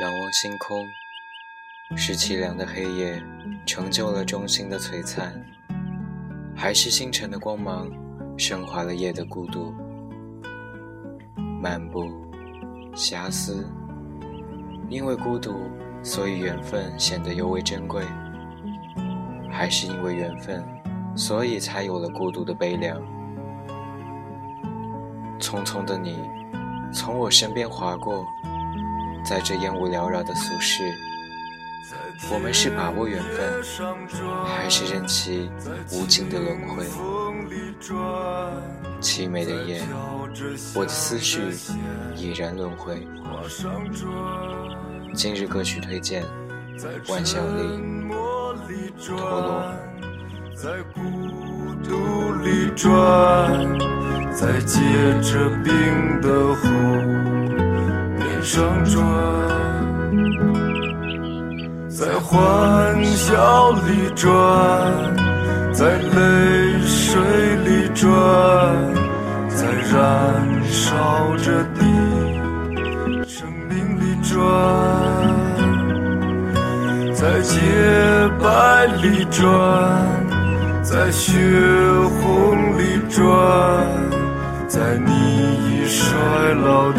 仰望星空，是凄凉的黑夜成就了中心的璀璨，还是星辰的光芒升华了夜的孤独？漫步，遐思，因为孤独，所以缘分显得尤为珍贵；还是因为缘分，所以才有了孤独的悲凉？匆匆的你，从我身边划过。在这烟雾缭绕的俗世，我们是把握缘分，还是任其无尽的轮回？凄美的夜，我的思绪已然轮回。今日歌曲推荐：万晓利《陀螺》。在孤独里转，在结着冰的湖。上转，在欢笑里转，在泪水里转，在燃烧着的生命里转，在洁白里转，在血红里转，在你已衰老的。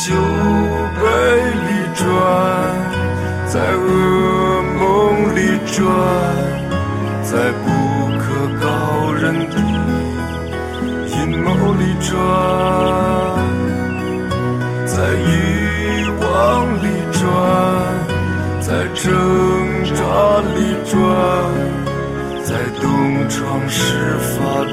酒杯里转，在噩梦里转，在不可告人的阴谋里转，在欲望里转，在挣扎里转，在东窗事发的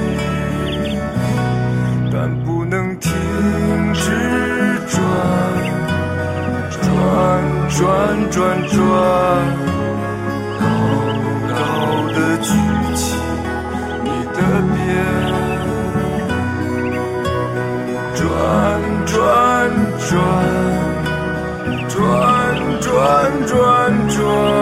转转，高高的举起你的鞭，转转转，转转转转。